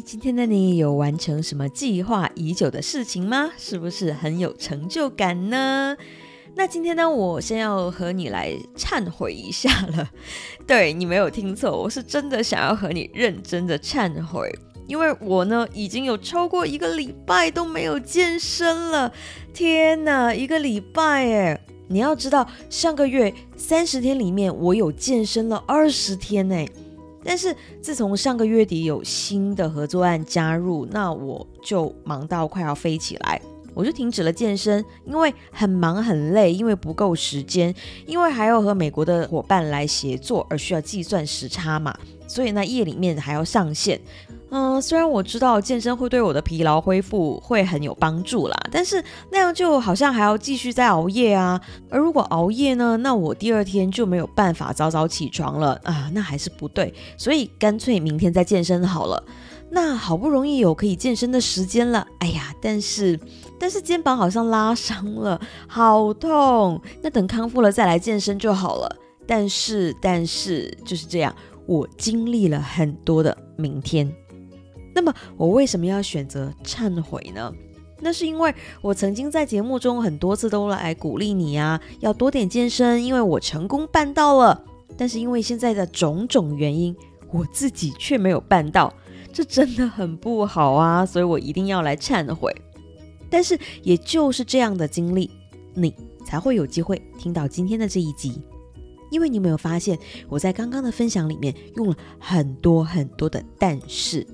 今天的你有完成什么计划已久的事情吗？是不是很有成就感呢？那今天呢，我先要和你来忏悔一下了。对你没有听错，我是真的想要和你认真的忏悔，因为我呢已经有超过一个礼拜都没有健身了。天哪，一个礼拜哎！你要知道，上个月三十天里面，我有健身了二十天呢。但是自从上个月底有新的合作案加入，那我就忙到快要飞起来，我就停止了健身，因为很忙很累，因为不够时间，因为还要和美国的伙伴来协作，而需要计算时差嘛，所以呢夜里面还要上线。嗯，虽然我知道健身会对我的疲劳恢复会很有帮助啦，但是那样就好像还要继续再熬夜啊。而如果熬夜呢，那我第二天就没有办法早早起床了啊，那还是不对。所以干脆明天再健身好了。那好不容易有可以健身的时间了，哎呀，但是但是肩膀好像拉伤了，好痛。那等康复了再来健身就好了。但是但是就是这样，我经历了很多的明天。那么我为什么要选择忏悔呢？那是因为我曾经在节目中很多次都来鼓励你啊，要多点健身，因为我成功办到了。但是因为现在的种种原因，我自己却没有办到，这真的很不好啊！所以我一定要来忏悔。但是也就是这样的经历，你才会有机会听到今天的这一集，因为你有没有发现我在刚刚的分享里面用了很多很多的但是。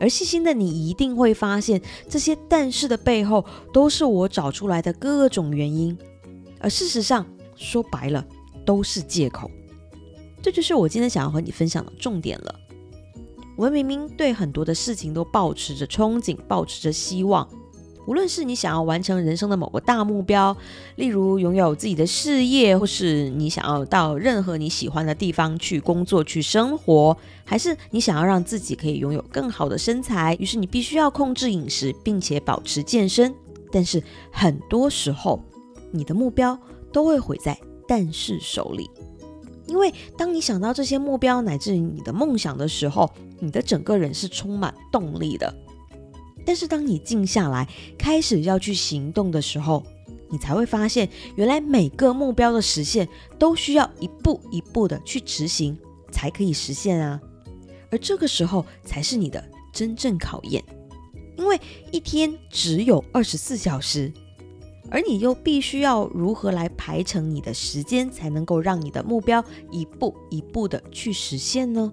而细心的你一定会发现，这些但是的背后都是我找出来的各种原因，而事实上说白了都是借口。这就是我今天想要和你分享的重点了。我们明明对很多的事情都保持着憧憬，保持着希望。无论是你想要完成人生的某个大目标，例如拥有自己的事业，或是你想要到任何你喜欢的地方去工作、去生活，还是你想要让自己可以拥有更好的身材，于是你必须要控制饮食，并且保持健身。但是很多时候，你的目标都会毁在但是手里，因为当你想到这些目标乃至于你的梦想的时候，你的整个人是充满动力的。但是当你静下来，开始要去行动的时候，你才会发现，原来每个目标的实现都需要一步一步的去执行，才可以实现啊。而这个时候才是你的真正考验，因为一天只有二十四小时，而你又必须要如何来排成你的时间，才能够让你的目标一步一步的去实现呢？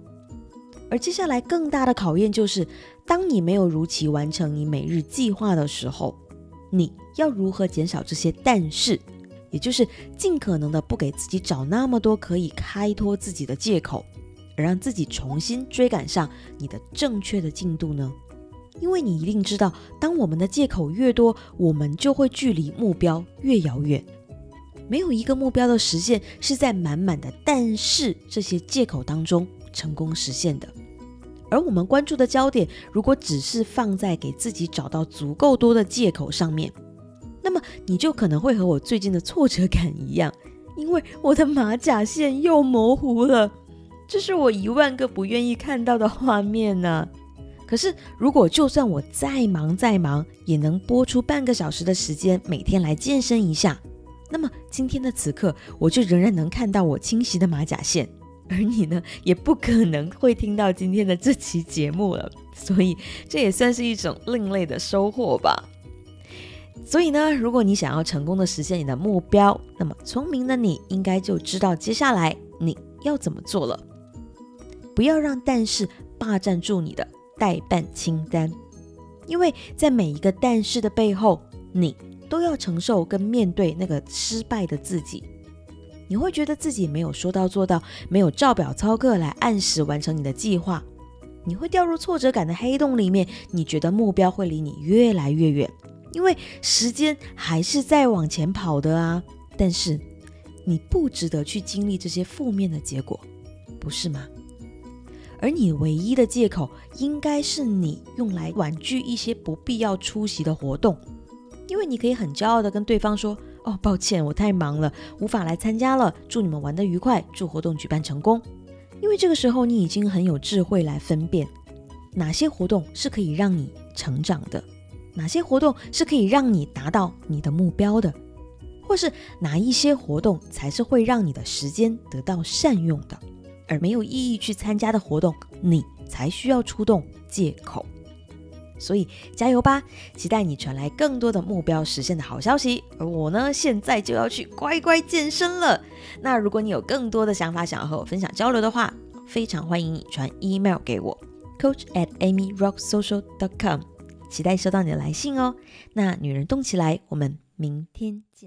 而接下来更大的考验就是。当你没有如期完成你每日计划的时候，你要如何减少这些但是，也就是尽可能的不给自己找那么多可以开脱自己的借口，而让自己重新追赶上你的正确的进度呢？因为你一定知道，当我们的借口越多，我们就会距离目标越遥远。没有一个目标的实现是在满满的但是这些借口当中成功实现的。而我们关注的焦点，如果只是放在给自己找到足够多的借口上面，那么你就可能会和我最近的挫折感一样，因为我的马甲线又模糊了，这是我一万个不愿意看到的画面呢。可是，如果就算我再忙再忙，也能播出半个小时的时间，每天来健身一下，那么今天的此刻，我就仍然能看到我清晰的马甲线。而你呢，也不可能会听到今天的这期节目了，所以这也算是一种另类的收获吧。所以呢，如果你想要成功的实现你的目标，那么聪明的你应该就知道接下来你要怎么做了。不要让但是霸占住你的代办清单，因为在每一个但是的背后，你都要承受跟面对那个失败的自己。你会觉得自己没有说到做到，没有照表操课来按时完成你的计划，你会掉入挫折感的黑洞里面。你觉得目标会离你越来越远，因为时间还是在往前跑的啊。但是你不值得去经历这些负面的结果，不是吗？而你唯一的借口，应该是你用来婉拒一些不必要出席的活动，因为你可以很骄傲的跟对方说。哦，抱歉，我太忙了，无法来参加了。祝你们玩得愉快，祝活动举办成功。因为这个时候你已经很有智慧来分辨，哪些活动是可以让你成长的，哪些活动是可以让你达到你的目标的，或是哪一些活动才是会让你的时间得到善用的，而没有意义去参加的活动，你才需要出动借口。所以加油吧！期待你传来更多的目标实现的好消息。而我呢，现在就要去乖乖健身了。那如果你有更多的想法想要和我分享交流的话，非常欢迎你传 email 给我，coach at amyrocksocial dot com。期待收到你的来信哦。那女人动起来，我们明天见。